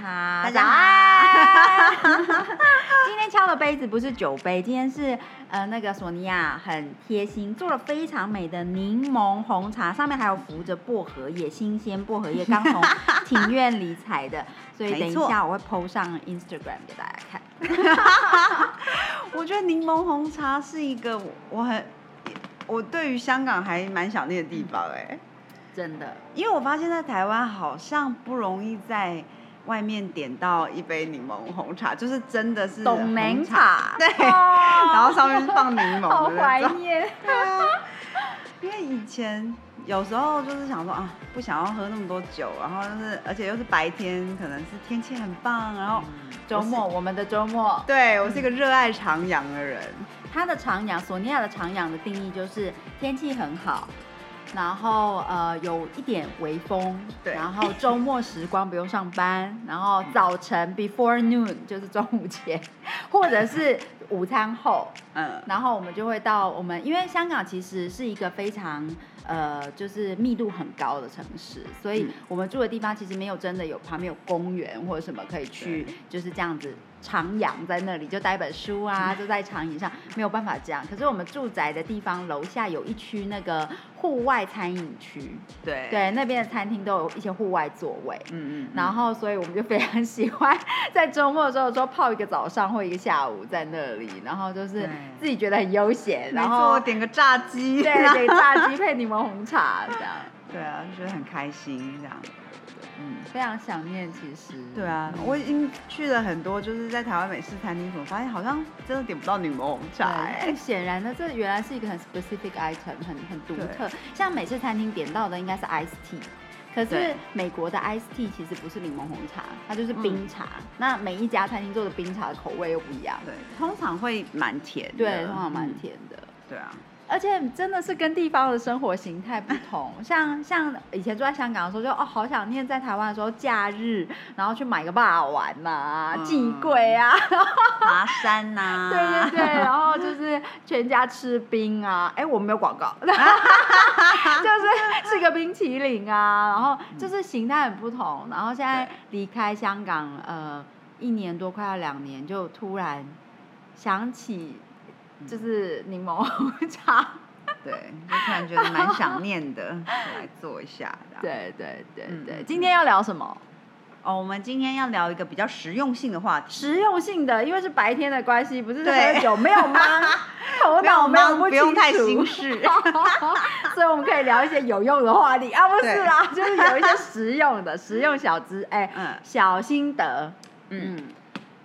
好，大家好。今天敲的杯子不是酒杯，今天是呃那个索尼娅很贴心做了非常美的柠檬红茶，上面还有浮着薄荷叶，新鲜薄荷叶刚从庭院里采的，所以等一下我会 PO 上 Instagram 给大家看。我觉得柠檬红茶是一个我很我对于香港还蛮想念的地方哎，真的，因为我发现在台湾好像不容易在。外面点到一杯柠檬红茶，就是真的是冻柠茶，对，然后上面放柠檬，好怀念。因为以前有时候就是想说啊，不想要喝那么多酒，然后就是而且又是白天，可能是天气很棒，然后周末我们的周末，对我是一个热爱徜徉的人。他的徜徉，索尼娅的徜徉的定义就是天气很好。然后呃有一点微风，对，然后周末时光不用上班，然后早晨 before noon 就是中午前，或者是午餐后，嗯，然后我们就会到我们，因为香港其实是一个非常呃就是密度很高的城市，所以我们住的地方其实没有真的有旁边有公园或者什么可以去，就是这样子。徜徉在那里就带本书啊，就在长椅上，没有办法这样。可是我们住宅的地方楼下有一区那个户外餐饮区，对。对，那边的餐厅都有一些户外座位，嗯嗯。然后所以我们就非常喜欢在周末的时候说泡一个早上或一个下午在那里，然后就是自己觉得很悠闲，然后点个炸鸡，对，点炸鸡 配柠檬红茶这样，对啊，就觉得很开心这样。嗯，非常想念，其实。对啊，我已经去了很多，就是在台湾美式餐厅，我发现好像真的点不到柠檬红茶。哎，显然呢，这原来是一个很 specific item，很很独特。像美式餐厅点到的应该是 ice tea，可是美国的 ice tea 其实不是柠檬红茶，它就是冰茶。那每一家餐厅做的冰茶的口味又不一样。对，通常会蛮甜。对，通常蛮甜的。对啊。而且真的是跟地方的生活形态不同，像像以前住在香港的时候，就哦好想念在台湾的时候假日，然后去买个霸丸呐、寄柜啊，爬山 呐，对对对，然后就是全家吃冰啊，哎我没有广告，就是吃个冰淇淋啊，然后就是形态很不同，然后现在离开香港呃一年多快要两年，就突然想起。就是柠檬红茶，对，就突然觉得蛮想念的，来做一下。对对对对，今天要聊什么？哦，我们今天要聊一个比较实用性的话题。实用性的，因为是白天的关系，不是喝酒，没有吗？头脑没有不用太心事，所以我们可以聊一些有用的话题啊，不是啦，就是有一些实用的实用小知，哎，小心得。嗯，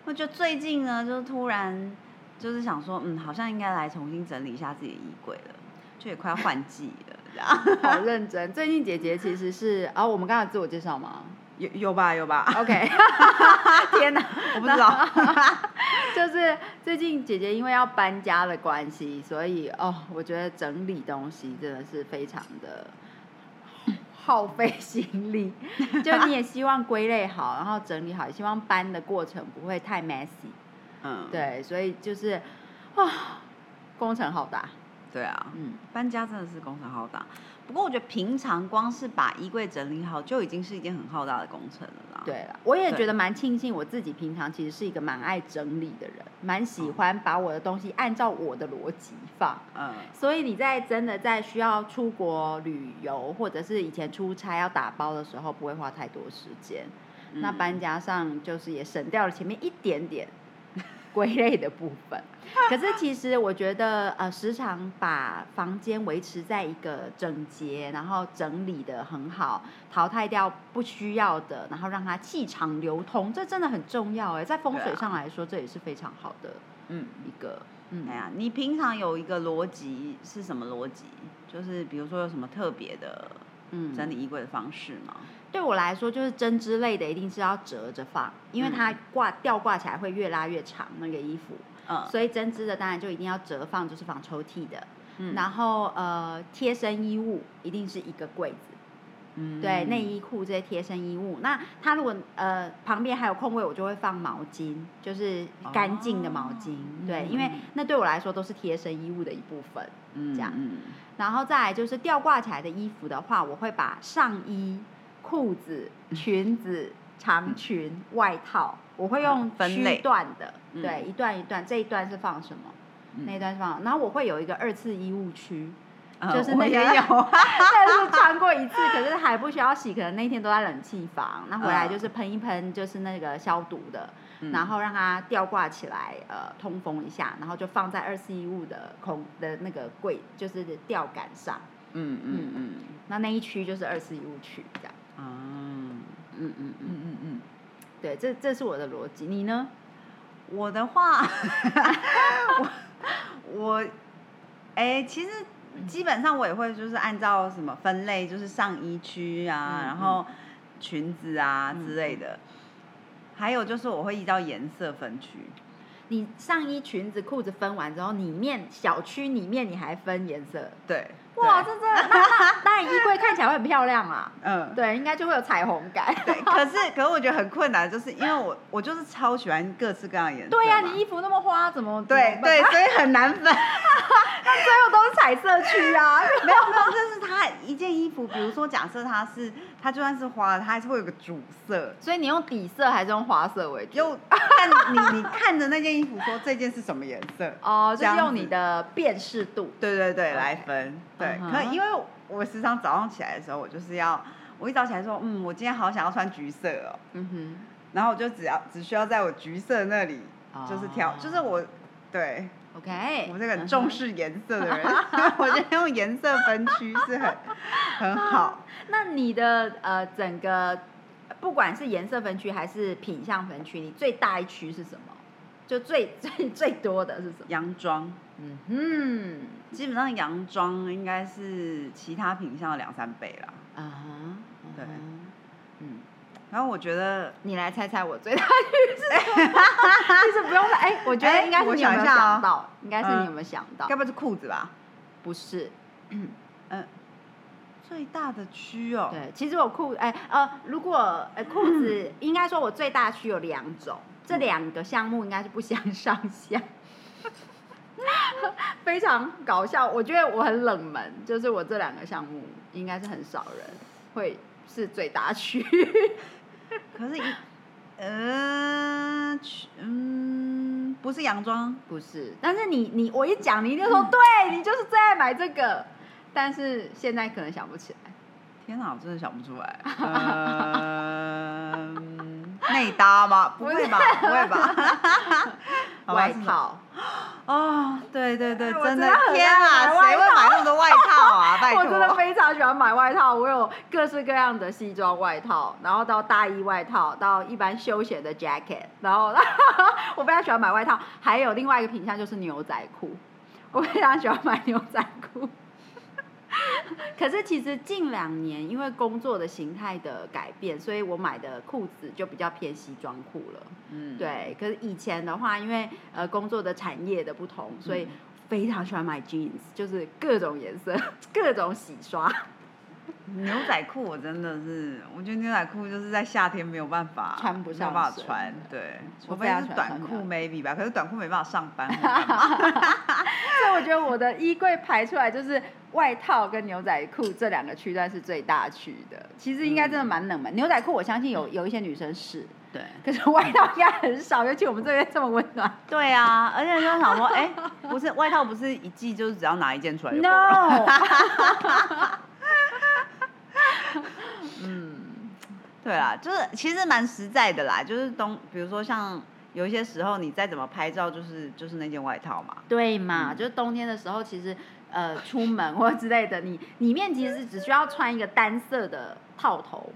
我觉得最近呢，就突然。就是想说，嗯，好像应该来重新整理一下自己的衣柜了，就也快要换季了，这样。好认真。最近姐姐其实是，哦，我们刚才自我介绍吗？有有吧，有吧。OK。天哪，我不知道。就是最近姐姐因为要搬家的关系，所以哦，我觉得整理东西真的是非常的耗费心力。就你也希望归类好，然后整理好，希望搬的过程不会太 messy。嗯，对，所以就是啊，工程浩大。对啊，嗯，搬家真的是工程浩大。不过我觉得平常光是把衣柜整理好，就已经是一件很浩大的工程了啦。对了，我也觉得蛮庆幸，我自己平常其实是一个蛮爱整理的人，蛮喜欢把我的东西按照我的逻辑放。嗯，所以你在真的在需要出国旅游，或者是以前出差要打包的时候，不会花太多时间。那搬家上就是也省掉了前面一点点。归类的部分，可是其实我觉得，呃，时常把房间维持在一个整洁，然后整理的很好，淘汰掉不需要的，然后让它气场流通，这真的很重要哎，在风水上来说，这也是非常好的，嗯，一个，嗯，哎呀，你平常有一个逻辑是什么逻辑？就是比如说有什么特别的整理衣柜的方式吗？对我来说，就是针织类的一定是要折着放，因为它挂吊挂起来会越拉越长那个衣服。嗯，所以针织的当然就一定要折放，就是放抽屉的。嗯，然后呃贴身衣物一定是一个柜子。嗯，对，内衣裤这些贴身衣物，那它如果呃旁边还有空位，我就会放毛巾，就是干净的毛巾。对，因为那对我来说都是贴身衣物的一部分。嗯，这样。嗯。然后再来就是吊挂起来的衣服的话，我会把上衣、裤子、裙子、长裙、外套，我会用区段的。对，一段一段，这一段是放什么？那一段是放，然后我会有一个二次衣物区。就是那些有，但是穿过一次，可是还不需要洗，可能那天都在冷气房，那回来就是喷一喷，就是那个消毒的，然后让它吊挂起来，呃，通风一下，然后就放在二四一物的空的那个柜，就是吊杆上。嗯嗯嗯，那那一区就是二四一物区这样。嗯嗯嗯嗯嗯嗯，对，这这是我的逻辑，你呢？我的话，我 我，哎，其实。基本上我也会就是按照什么分类，就是上衣区啊，然后裙子啊之类的，还有就是我会依照颜色分区。你上衣、裙子、裤子分完之后，里面小区里面你还分颜色？对。哇，这这那那衣柜看起来会很漂亮啊。嗯，对，应该就会有彩虹感。对，可是可是我觉得很困难，就是因为我我就是超喜欢各式各样的颜色。对呀，你衣服那么花，怎么？对对，所以很难分。那最后都是彩色区啊。没有没有，就是它一件衣服，比如说假设它是它就算是花，它还是会有个主色。所以你用底色还是用花色为主？用 看你你看着那件衣服说这件是什么颜色？哦，就是用你的辨识度。对对对，来分。对，可因为我时常早上起来的时候，我就是要，我一早起来说，嗯，我今天好想要穿橘色哦，嗯哼，然后我就只要只需要在我橘色那里，就是挑，就是我，对，OK，我是个重视颜色的人，我觉得用颜色分区是很 很好。那你的呃整个不管是颜色分区还是品相分区，你最大一区是什么？就最 最最多的是什么？洋装。嗯嗯，基本上洋装应该是其他品相的两三倍啦。啊哈，对，嗯。然后我觉得你来猜猜我最大趋势。其实不用猜，哎，我觉得应该是你有没有想到？应该是你有没有想到？该不会是裤子吧？不是。嗯。最大的区哦。对，其实我裤，哎呃，如果呃裤子，应该说我最大区有两种。这两个项目应该是不相上下，非常搞笑。我觉得我很冷门，就是我这两个项目应该是很少人会是最大区。可是，呃，嗯，不是洋装，不是。但是你你我一讲，你一定说对，你就是最爱买这个。但是现在可能想不起来。天哪，我真的想不出来。内搭吗？不会吧，不会吧。外套。哦，对对对，真的天啊，谁会买那么多外套啊？拜托。我真的非常喜欢买外套，我有各式各样的西装外套，然后到大衣外套，到一般休闲的 jacket，然后 我非常喜欢买外套。还有另外一个品相就是牛仔裤，我非常喜欢买牛仔裤。可是其实近两年因为工作的形态的改变，所以我买的裤子就比较偏西装裤了。嗯，对。可是以前的话，因为呃工作的产业的不同，所以非常喜欢买 jeans，就是各种颜色、各种洗刷。牛仔裤我真的是，我觉得牛仔裤就是在夏天没有办法穿不上，没办法穿。对，除非是短裤 maybe 吧，可是短裤没办法上班。所以我觉得我的衣柜排出来就是外套跟牛仔裤这两个区段是最大区的。其实应该真的蛮冷门，牛仔裤我相信有有一些女生是，对，可是外套应该很少，尤其我们这边这么温暖。对啊，而且就想说，哎，不是外套不是一季就是只要拿一件出来就够了。嗯，对啦，就是其实蛮实在的啦，就是冬，比如说像有一些时候你再怎么拍照，就是就是那件外套嘛。对嘛，就是冬天的时候，其实呃出门或之类的，你里面其实只需要穿一个单色的套头，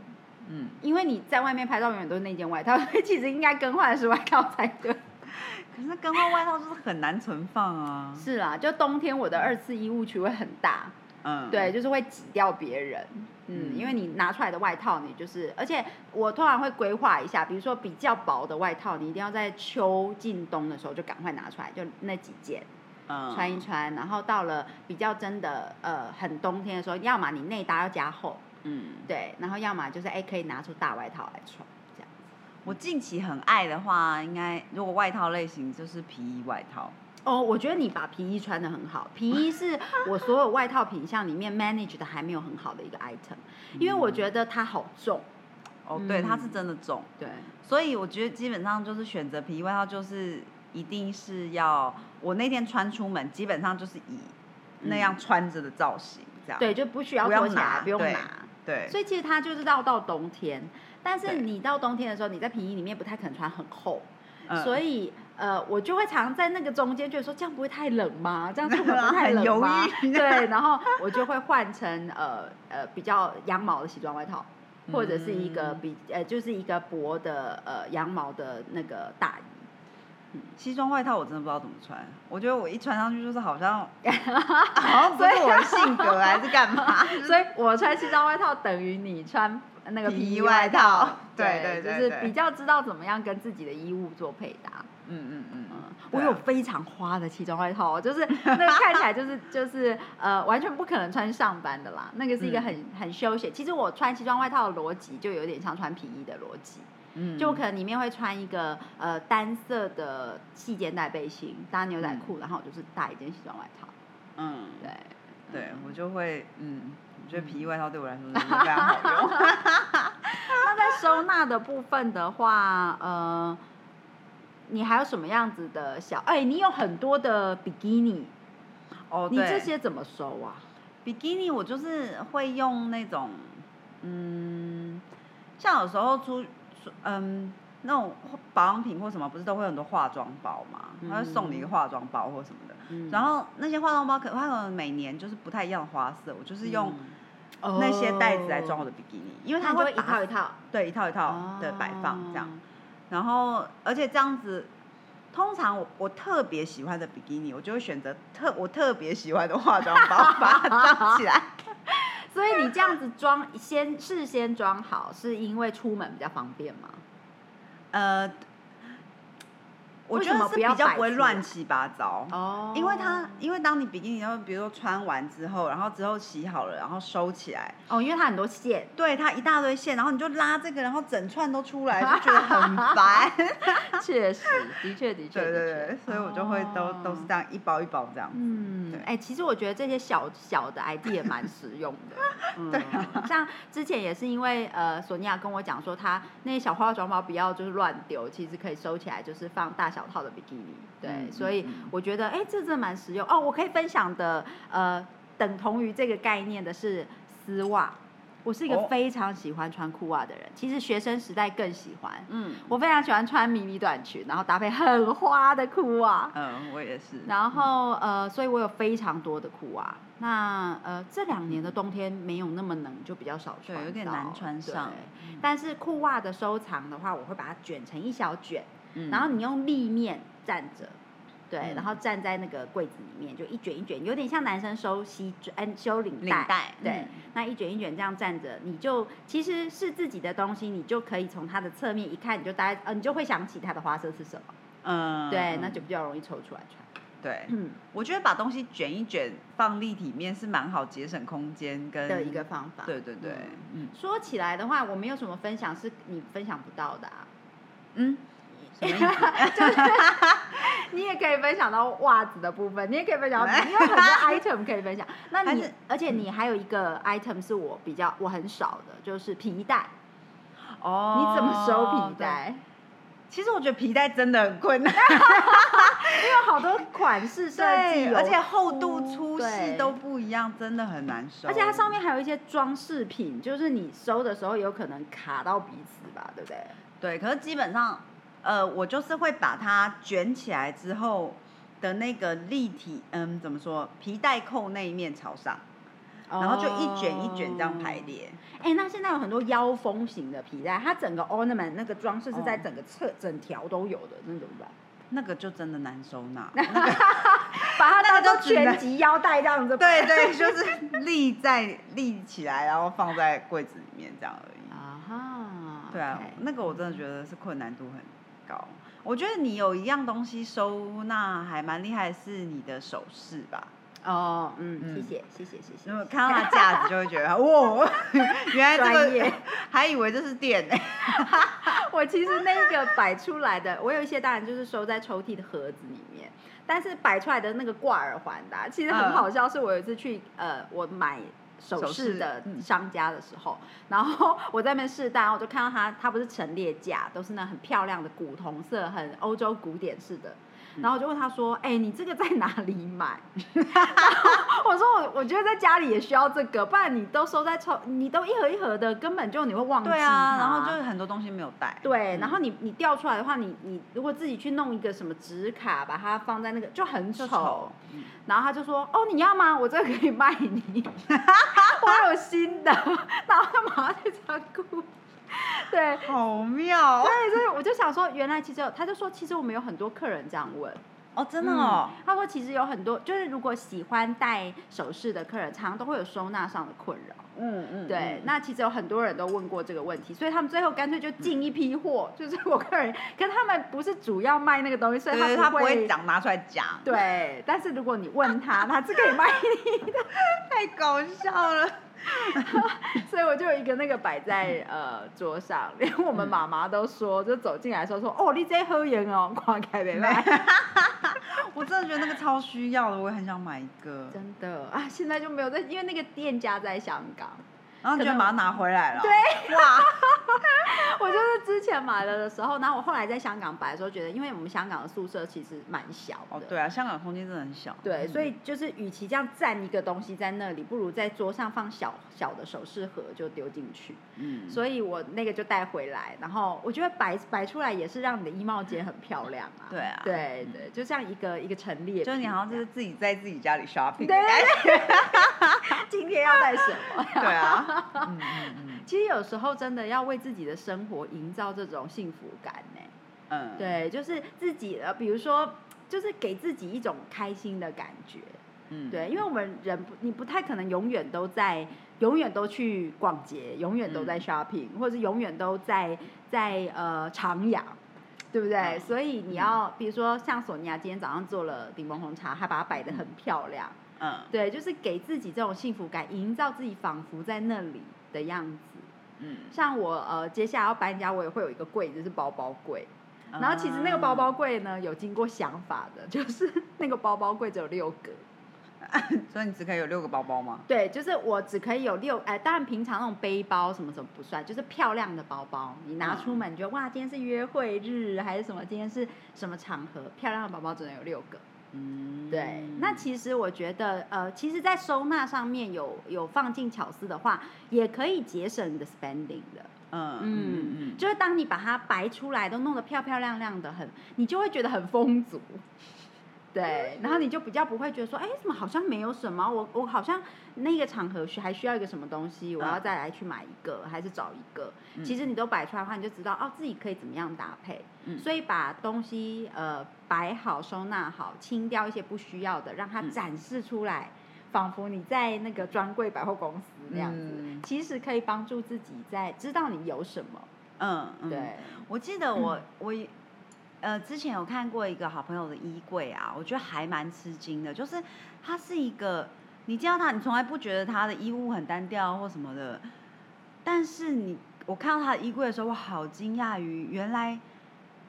嗯，因为你在外面拍照永远都是那件外套，所 以其实应该更换的是外套才对。可是更换外套就是很难存放啊。是啦，就冬天我的二次衣物区会很大。嗯，对，就是会挤掉别人。嗯，因为你拿出来的外套，你就是，而且我通常会规划一下，比如说比较薄的外套，你一定要在秋进冬的时候就赶快拿出来，就那几件，嗯穿一穿。然后到了比较真的呃很冬天的时候，要么你内搭要加厚，嗯，对，然后要么就是哎可以拿出大外套来穿，这样。我近期很爱的话，应该如果外套类型就是皮衣外套。哦，我觉得你把皮衣穿的很好。皮衣是我所有外套品相里面 manage 的还没有很好的一个 item，因为我觉得它好重。哦，对，它是真的重。对，所以我觉得基本上就是选择皮衣外套，就是一定是要我那天穿出门，基本上就是以那样穿着的造型这样。对，就不需要脱起来，不用拿。对。所以其实它就是到到冬天，但是你到冬天的时候，你在皮衣里面不太可能穿很厚，所以。呃，我就会常在那个中间，觉得说这样不会太冷吗？这样 出门不太冷吗？对，然后我就会换成呃呃比较羊毛的西装外套，或者是一个比呃就是一个薄的呃羊毛的那个大衣。西装外套我真的不知道怎么穿，我觉得我一穿上去就是好像 好像不是我的性格还是干嘛？所以我穿西装外套等于你穿那个皮衣外套，对对对，就是比较知道怎么样跟自己的衣物做配搭。嗯嗯嗯嗯，我有非常花的西装外套，就是那个看起来就是 就是呃完全不可能穿上班的啦，那个是一个很很休闲。其实我穿西装外套的逻辑就有点像穿皮衣的逻辑，嗯，就可能里面会穿一个呃单色的细肩带背心搭牛仔裤，然后我就是搭一件西装外套。嗯，对，对我就会嗯，我觉得皮衣外套对我来说是非常好用。那在收纳的部分的话，呃。你还有什么样子的小？哎，你有很多的比基尼，哦，你这些怎么收啊？比基尼我就是会用那种，嗯，像有时候出，嗯，那种保养品或什么，不是都会很多化妆包嘛？他会送你一个化妆包或什么的。然后那些化妆包可它可能每年就是不太一样的花色，我就是用那些袋子来装我的比基尼，因为它会一套一套，对，一套一套的摆放这样。然后，而且这样子，通常我我特别喜欢的比基尼，我就会选择特我特别喜欢的化妆包把它装起来。所以你这样子装，先事先装好，是因为出门比较方便吗？呃。我觉得是比较不会乱七八糟哦，因为它因为当你比基尼，然后比如说穿完之后，然后之后洗好了，然后收起来哦，因为它很多线，对，它一大堆线，然后你就拉这个，然后整串都出来，就觉得很烦。确实，的确的确，对对对，所以我就会都都是这样一包一包这样。嗯，哎，其实我觉得这些小小的 ID 也蛮实用的。对，像之前也是因为呃，索尼娅跟我讲说，她那些小化妆包不要就是乱丢，其实可以收起来，就是放大。小套的比基尼，对，所以我觉得，哎，这真的蛮实用哦。我可以分享的，呃，等同于这个概念的是丝袜。我是一个非常喜欢穿裤袜的人，其实学生时代更喜欢。嗯，我非常喜欢穿迷你短裙，然后搭配很花的裤袜。嗯，我也是。然后呃，所以我有非常多的裤袜。那呃，这两年的冬天没有那么冷，就比较少穿，有点难穿上。但是裤袜的收藏的话，我会把它卷成一小卷。然后你用立面站着，对，然后站在那个柜子里面，就一卷一卷，有点像男生收西装、收领带，对，那一卷一卷这样站着，你就其实是自己的东西，你就可以从它的侧面一看，你就大概，呃，你就会想起它的花色是什么，嗯，对，那就比较容易抽出来穿。对，嗯，我觉得把东西卷一卷放立体面是蛮好节省空间跟的一个方法。对对对，嗯，说起来的话，我没有什么分享是你分享不到的啊，嗯。就是你也可以分享到袜子的部分，你也可以分享到，你有很多 item 可以分享。那你而且你还有一个 item 是我比较我很少的，就是皮带。哦，你怎么收皮带？其实我觉得皮带真的很困难，因为好多款式设计，而且厚度粗细都不一样，真的很难收。而且它上面还有一些装饰品，就是你收的时候有可能卡到彼此吧，对不对？对，可是基本上。呃，我就是会把它卷起来之后的那个立体，嗯，怎么说？皮带扣那一面朝上，然后就一卷一卷这样排列。哎，那现在有很多腰封型的皮带，它整个 ornament 那个装饰是在整个侧整条都有的，那怎么办？那个就真的难收纳，把它当做全集腰带这样子。对对，就是立在立起来，然后放在柜子里面这样而已。啊哈。对啊，那个我真的觉得是困难度很高。我觉得你有一样东西收纳还蛮厉害，是你的首饰吧？哦，嗯，谢谢，谢谢，谢谢。看到它架子就会觉得哇，原来这个还以为这是店呢。我其实那个摆出来的，我有一些当然就是收在抽屉的盒子里面，但是摆出来的那个挂耳环的，其实很好笑。是我有一次去呃，我买首饰的商家的时候，然后 我在那边试戴，我就看到它，它不是陈列架，都是那很漂亮的古铜色，很欧洲古典式的。然后我就问他说：“哎，你这个在哪里买？” 我说：“我我觉得在家里也需要这个，不然你都收在抽，你都一盒一盒的，根本就你会忘记。”对啊，然后就是很多东西没有带。对，然后你你掉出来的话，你你如果自己去弄一个什么纸卡，把它放在那个就很丑。然后他就说：“哦，你要吗？我这个可以卖你。” 我有新的，然后他马上去仓库。对，好妙。对，所以我就想说，原来其实他就说，其实我们有很多客人这样问。哦，真的哦。他说，其实有很多，就是如果喜欢戴首饰的客人，常常都会有收纳上的困扰。嗯嗯。对，那其实有很多人都问过这个问题，所以他们最后干脆就进一批货，就是我客人，可他们不是主要卖那个东西，所以他不会讲拿出来讲。对，但是如果你问他，他是可以卖你的，太搞笑了。所以我就有一个那个摆在呃桌上，连我们妈妈都说，就走进来说说哦，你在喝盐哦，快开没来。我真的觉得那个超需要的，我也很想买一个。真的啊，现在就没有在，因为那个店家在香港。然后就把它拿回来了。对，哇！买了的时候，然后我后来在香港摆的时候，觉得因为我们香港的宿舍其实蛮小的。哦，对啊，香港空间真的很小。对，所以就是与其这样占一个东西在那里，不如在桌上放小小的首饰盒就丢进去。嗯。所以我那个就带回来，然后我觉得摆摆出来也是让你的衣帽间很漂亮啊。对啊。对对，就像一个一个陈列，就是你好像就是自己在自己家里 shopping。对。今天要带什么？对啊。嗯嗯嗯，其实有时候真的要为自己的生活营造这种幸福感呢。嗯，对，就是自己呃，比如说，就是给自己一种开心的感觉。嗯，对，因为我们人不，你不太可能永远都在，永远都去逛街，永远都在 shopping，或者是永远都在在呃徜徉，对不对？所以你要，比如说像索尼娅今天早上做了柠檬红茶，还把它摆的很漂亮。嗯，对，就是给自己这种幸福感，营造自己仿佛在那里的样子。嗯，像我呃，接下来要搬家，我也会有一个柜子是包包柜。然后其实那个包包柜呢，有经过想法的，就是那个包包柜只有六个。所以你只可以有六个包包吗？对，就是我只可以有六，哎，当然平常那种背包什么什么不算，就是漂亮的包包，你拿出门，你觉得哇，今天是约会日还是什么？今天是什么场合？漂亮的包包只能有六个。嗯，对，那其实我觉得，呃，其实，在收纳上面有有放进巧思的话，也可以节省你的 spending 的。嗯嗯嗯，就是当你把它摆出来，都弄得漂漂亮亮的，很，你就会觉得很丰足。对，然后你就比较不会觉得说，哎，怎么好像没有什么？我我好像那个场合需还需要一个什么东西，我要再来去买一个，还是找一个？其实你都摆出来的话，你就知道哦，自己可以怎么样搭配。所以把东西呃摆好、收纳好、清掉一些不需要的，让它展示出来，仿佛你在那个专柜百货公司那样子，其实可以帮助自己在知道你有什么。嗯，对，我记得我我。呃，之前有看过一个好朋友的衣柜啊，我觉得还蛮吃惊的。就是它是一个，你见到他，你从来不觉得他的衣物很单调或什么的。但是你我看到他的衣柜的时候，我好惊讶于原来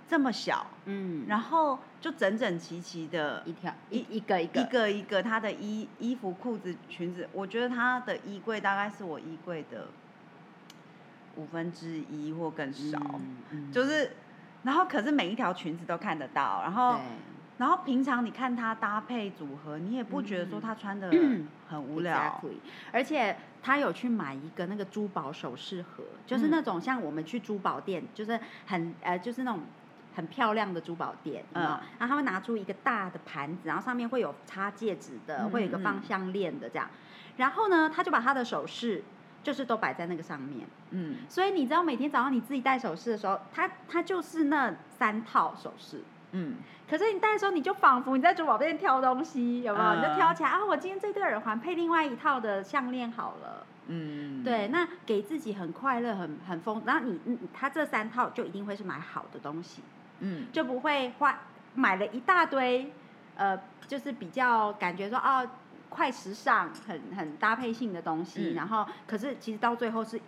这么小，嗯，然后就整整齐齐的一条一一个一个一个一个他的衣衣服、裤子、裙子，我觉得他的衣柜大概是我衣柜的五分之一或更少，就是。然后可是每一条裙子都看得到，然后然后平常你看她搭配组合，你也不觉得说她穿的 很无聊，而且她有去买一个那个珠宝首饰盒，就是那种像我们去珠宝店，就是很呃就是那种很漂亮的珠宝店，嗯，然后他会拿出一个大的盘子，然后上面会有插戒指的，会有一个放项链的这样，然后呢，他就把他的首饰。就是都摆在那个上面，嗯，所以你知道每天早上你自己戴首饰的时候，它它就是那三套首饰，嗯。可是你戴的时候，你就仿佛你在珠宝店挑东西，有没有？你就挑起来啊！我今天这对耳环配另外一套的项链好了。嗯。对，那给自己很快乐、很很丰。然后你，你他这三套就一定会是买好的东西。嗯。就不会花买了一大堆，呃，就是比较感觉说哦，快时尚、很很搭配性的东西。然后，可是其实到最后是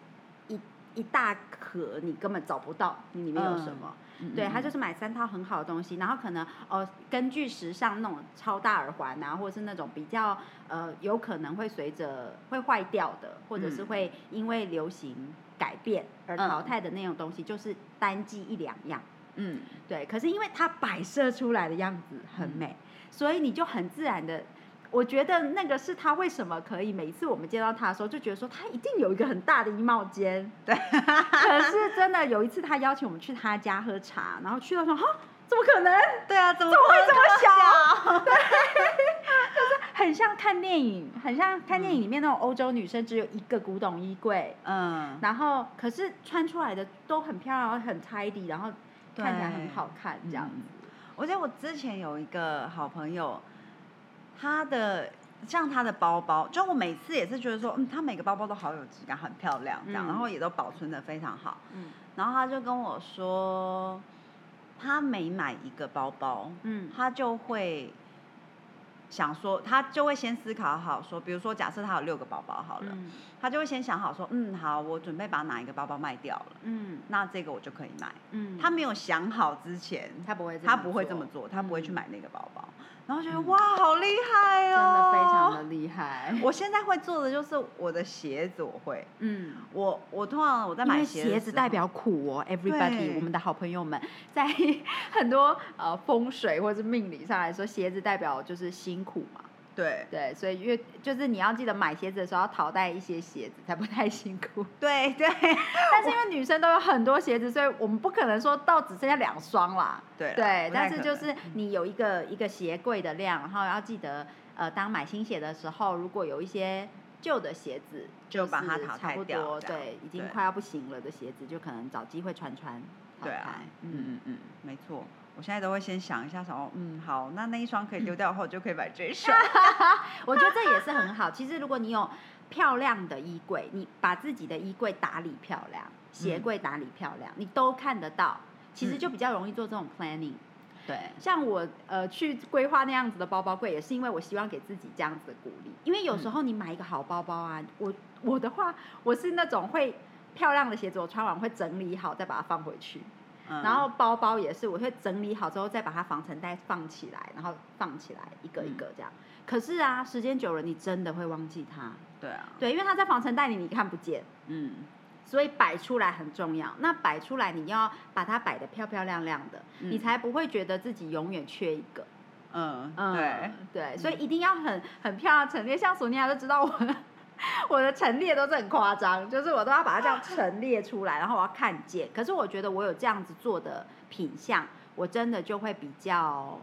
一一大盒，你根本找不到你里面有什么。对他就是买三套很好的东西，然后可能哦，根据时尚那种超大耳环啊，或者是那种比较呃有可能会随着会坏掉的，或者是会因为流行改变而淘汰的那种东西，就是单季一两样。嗯，对。可是因为它摆设出来的样子很美，所以你就很自然的。我觉得那个是他为什么可以每一次我们见到他的时候就觉得说他一定有一个很大的衣帽间，对。可是真的有一次他邀请我们去他家喝茶，然后去到说哈，怎么可能？对啊，怎么会这么小？对，就是很像看电影，很像看电影里面那种欧洲女生只有一个古董衣柜，嗯，然后可是穿出来的都很漂亮，很 tidy，然后看起来很好看这样子。我觉得我之前有一个好朋友。他的像他的包包，就我每次也是觉得说，嗯，他每个包包都好有质感，很漂亮，这样，然后也都保存的非常好。嗯，然后他就跟我说，他每买一个包包，嗯，他就会想说，他就会先思考好，说，比如说假设他有六个包包好了，他就会先想好说，嗯，好，我准备把哪一个包包卖掉了，嗯，那这个我就可以买。嗯，他没有想好之前，他不会，他不会这么做，他不会去买那个包包。然后觉得哇，好厉害哦！真的非常的厉害。我现在会做的就是我的鞋子，我会，嗯，我我通常我在买鞋子代表苦哦，everybody，我们的好朋友们，在 很多呃风水或者是命理上来说，鞋子代表就是辛苦嘛。对对，所以因为就是你要记得买鞋子的时候要淘汰一些鞋子，才不太辛苦。对对，但是因为女生都有很多鞋子，所以我们不可能说到只剩下两双啦。对对，但是就是你有一个一个鞋柜的量，然后要记得呃，当买新鞋的时候，如果有一些旧的鞋子，就把它淘汰掉。对，已经快要不行了的鞋子，就可能找机会穿穿。对啊，嗯嗯嗯，没错。我现在都会先想一下，什么，嗯，好，那那一双可以丢掉后，就可以买这一双。我觉得这也是很好。其实如果你有漂亮的衣柜，你把自己的衣柜打理漂亮，鞋柜打理漂亮，你都看得到，其实就比较容易做这种 planning。对，像我呃去规划那样子的包包柜，也是因为我希望给自己这样子的鼓励。因为有时候你买一个好包包啊，我我的话，我是那种会漂亮的鞋子，我穿完会整理好，再把它放回去。然后包包也是，我会整理好之后再把它防尘袋放起来，然后放起来一个一个这样。可是啊，时间久了你真的会忘记它。对啊。对，因为它在防尘袋里你看不见。嗯。所以摆出来很重要。那摆出来你要把它摆的漂漂亮亮的，你才不会觉得自己永远缺一个。嗯。对。对，所以一定要很很漂亮陈列，像索尼娅都知道我。我的陈列都是很夸张，就是我都要把它这样陈列出来，然后我要看见。可是我觉得我有这样子做的品相，我真的就会比较，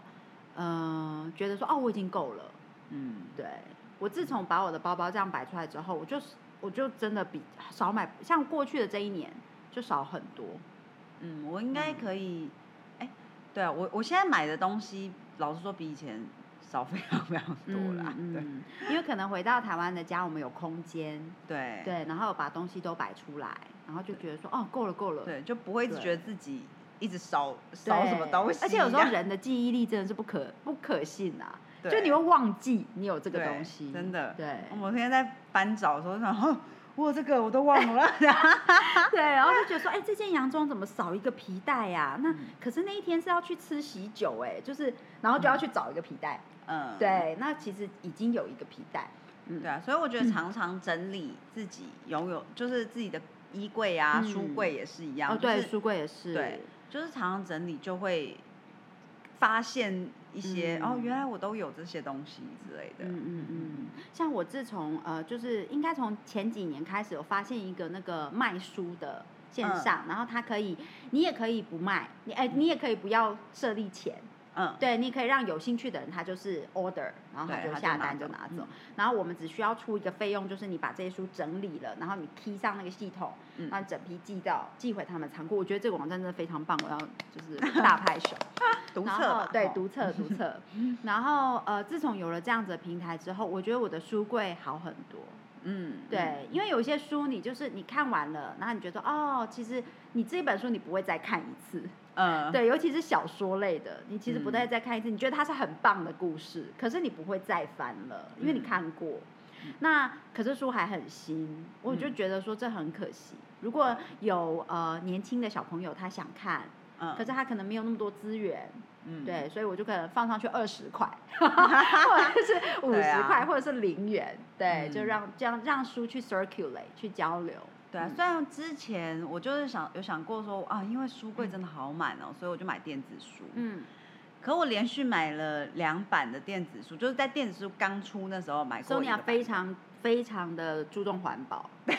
嗯，觉得说哦，我已经够了。嗯，对。我自从把我的包包这样摆出来之后，我就我就真的比少买，像过去的这一年就少很多。嗯，我应该可以。哎，对啊，我我现在买的东西，老实说比以前。少非常非常多啦，对，因为可能回到台湾的家，我们有空间，对。对，然后把东西都摆出来，然后就觉得说，哦，够了够了，对，就不会一直觉得自己一直少少什么东西，而且有时候人的记忆力真的是不可不可信啊，就你会忘记你有这个东西，真的，对，我那天在翻找的时候，然后。我这个我都忘了 对，然后就觉得说，哎，这件洋装怎么少一个皮带呀？那可是那一天是要去吃喜酒，哎，就是，然后就要去找一个皮带，嗯，对，那其实已经有一个皮带，嗯，对啊，所以我觉得常常整理自己拥有，就是自己的衣柜啊、书柜也是一样，哦，对，书柜也是，对，就是常常整理就会发现。一些哦，原来我都有这些东西之类的。嗯嗯嗯，像我自从呃，就是应该从前几年开始，有发现一个那个卖书的线上，然后它可以，你也可以不卖，你哎，你也可以不要设立钱，嗯，对，你可以让有兴趣的人他就是 order，然后他就下单就拿走。然后我们只需要出一个费用，就是你把这些书整理了，然后你 key 上那个系统，让整批寄到寄回他们仓库。我觉得这个网站真的非常棒，我要就是大拍手。读册，对，读册，读册。然后呃，自从有了这样子的平台之后，我觉得我的书柜好很多。嗯，对，因为有些书你就是你看完了，然后你觉得哦，其实你这本书你不会再看一次，嗯，对，尤其是小说类的，你其实不会再看一次，你觉得它是很棒的故事，可是你不会再翻了，因为你看过。那可是书还很新，我就觉得说这很可惜。如果有呃年轻的小朋友他想看，嗯，可是他可能没有那么多资源。嗯对，所以我就可能放上去二十块，或者是五十块，或者是零元，对，就让这样让书去 circulate 去交流。对啊，虽然之前我就是想有想过说啊，因为书柜真的好满哦，所以我就买电子书。嗯。可我连续买了两版的电子书，就是在电子书刚出那时候买过。Sonia 非常非常的注重环保，对，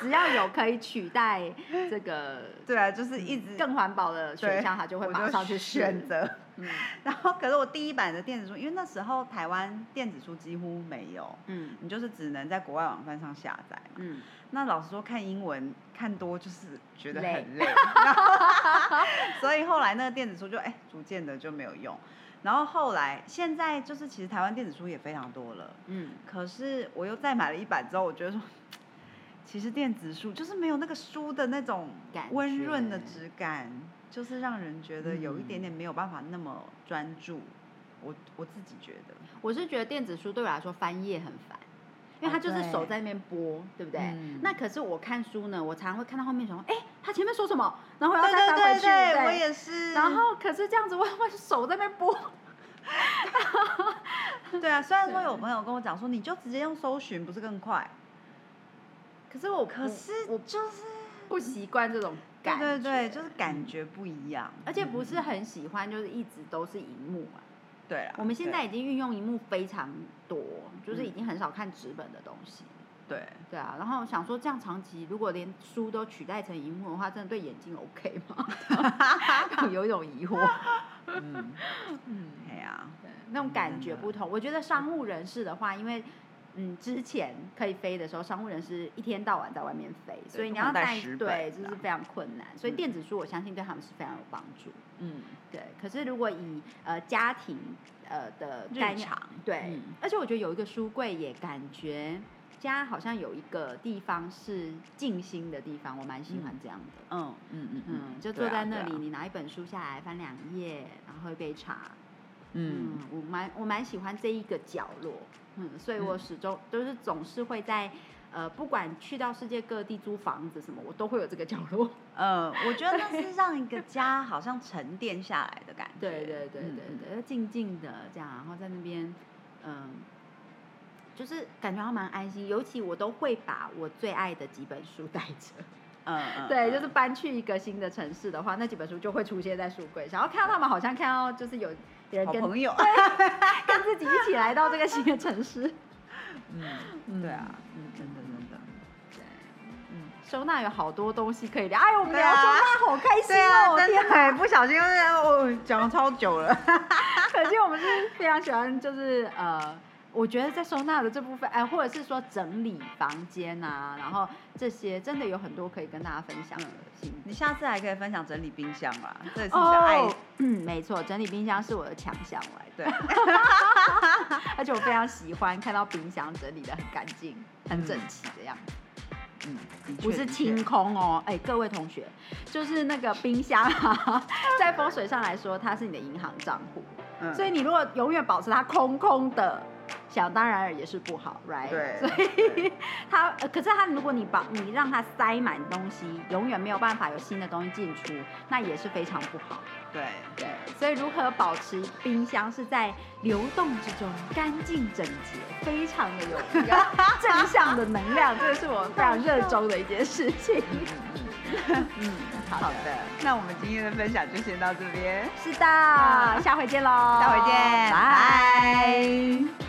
只要有可以取代这个，对啊，就是一直更环保的选项，他就会马上去选择。嗯，然后可是我第一版的电子书，因为那时候台湾电子书几乎没有，嗯，你就是只能在国外网站上下载，嗯，那老实说看英文看多就是觉得很累，所以后来那个电子书就哎逐渐的就没有用，然后后来现在就是其实台湾电子书也非常多了，嗯，可是我又再买了一版之后，我觉得说其实电子书就是没有那个书的那种温润的质感。就是让人觉得有一点点没有办法那么专注，我我自己觉得，我是觉得电子书对我来说翻页很烦，因为他就是手在那边拨，对不对？那可是我看书呢，我常常会看到后面说，哎，他前面说什么，然后我要再翻回去，对，我也是。然后可是这样子，我我手在那边拨。对啊，虽然说有朋友跟我讲说，你就直接用搜寻，不是更快？可是我，可是我就是不习惯这种。对对对，就是感觉不一样，而且不是很喜欢，就是一直都是荧幕啊。我们现在已经运用荧幕非常多，就是已经很少看纸本的东西。对对啊，然后想说这样长期如果连书都取代成荧幕的话，真的对眼睛 OK 吗？有一种疑惑。嗯嗯，哎呀，那种感觉不同。我觉得商务人士的话，因为。嗯，之前可以飞的时候，商务人士一天到晚在外面飞，所以你要带对，这是非常困难。所以电子书我相信对他们是非常有帮助。嗯，对。可是如果以呃家庭呃的概念，对，而且我觉得有一个书柜也感觉家好像有一个地方是静心的地方，我蛮喜欢这样的。嗯嗯嗯嗯，就坐在那里，你拿一本书下来翻两页，然后喝一杯茶。嗯，我蛮我蛮喜欢这一个角落。嗯，所以我始终都是总是会在，呃，不管去到世界各地租房子什么，我都会有这个角落。嗯，我觉得那是让一个家好像沉淀下来的感觉。对对对对对，静静的这样，然后在那边，嗯，就是感觉还蛮安心。尤其我都会把我最爱的几本书带着。嗯嗯。对，就是搬去一个新的城市的话，那几本书就会出现在书柜上。然后看到他们好像看到就是有。别人跟朋友，跟自己一起来到这个新的城市。嗯，对啊，嗯，真的真的，对，嗯，收纳有好多东西可以聊。哎，我们聊收纳好开心哦！天哪，不小心哦讲了超久了。可惜我们是非常喜欢，就是呃。我觉得在收纳的这部分，哎，或者是说整理房间啊，然后这些真的有很多可以跟大家分享的。你下次还可以分享整理冰箱啦？这也是爱。嗯，没错，整理冰箱是我的强项来。对。而且我非常喜欢看到冰箱整理的很干净、很整齐的样子。嗯，不是清空哦。哎，各位同学，就是那个冰箱，在风水上来说，它是你的银行账户。嗯。所以你如果永远保持它空空的。想当然也是不好，right？对，所以它，可是它，如果你把你让它塞满东西，永远没有办法有新的东西进出，那也是非常不好。对对，所以如何保持冰箱是在流动之中干净整洁，非常的有 正向的能量，这个是我非常热衷的一件事情。嗯，好的，那我们今天的分享就先到这边。是的，下回见喽，下回见，拜。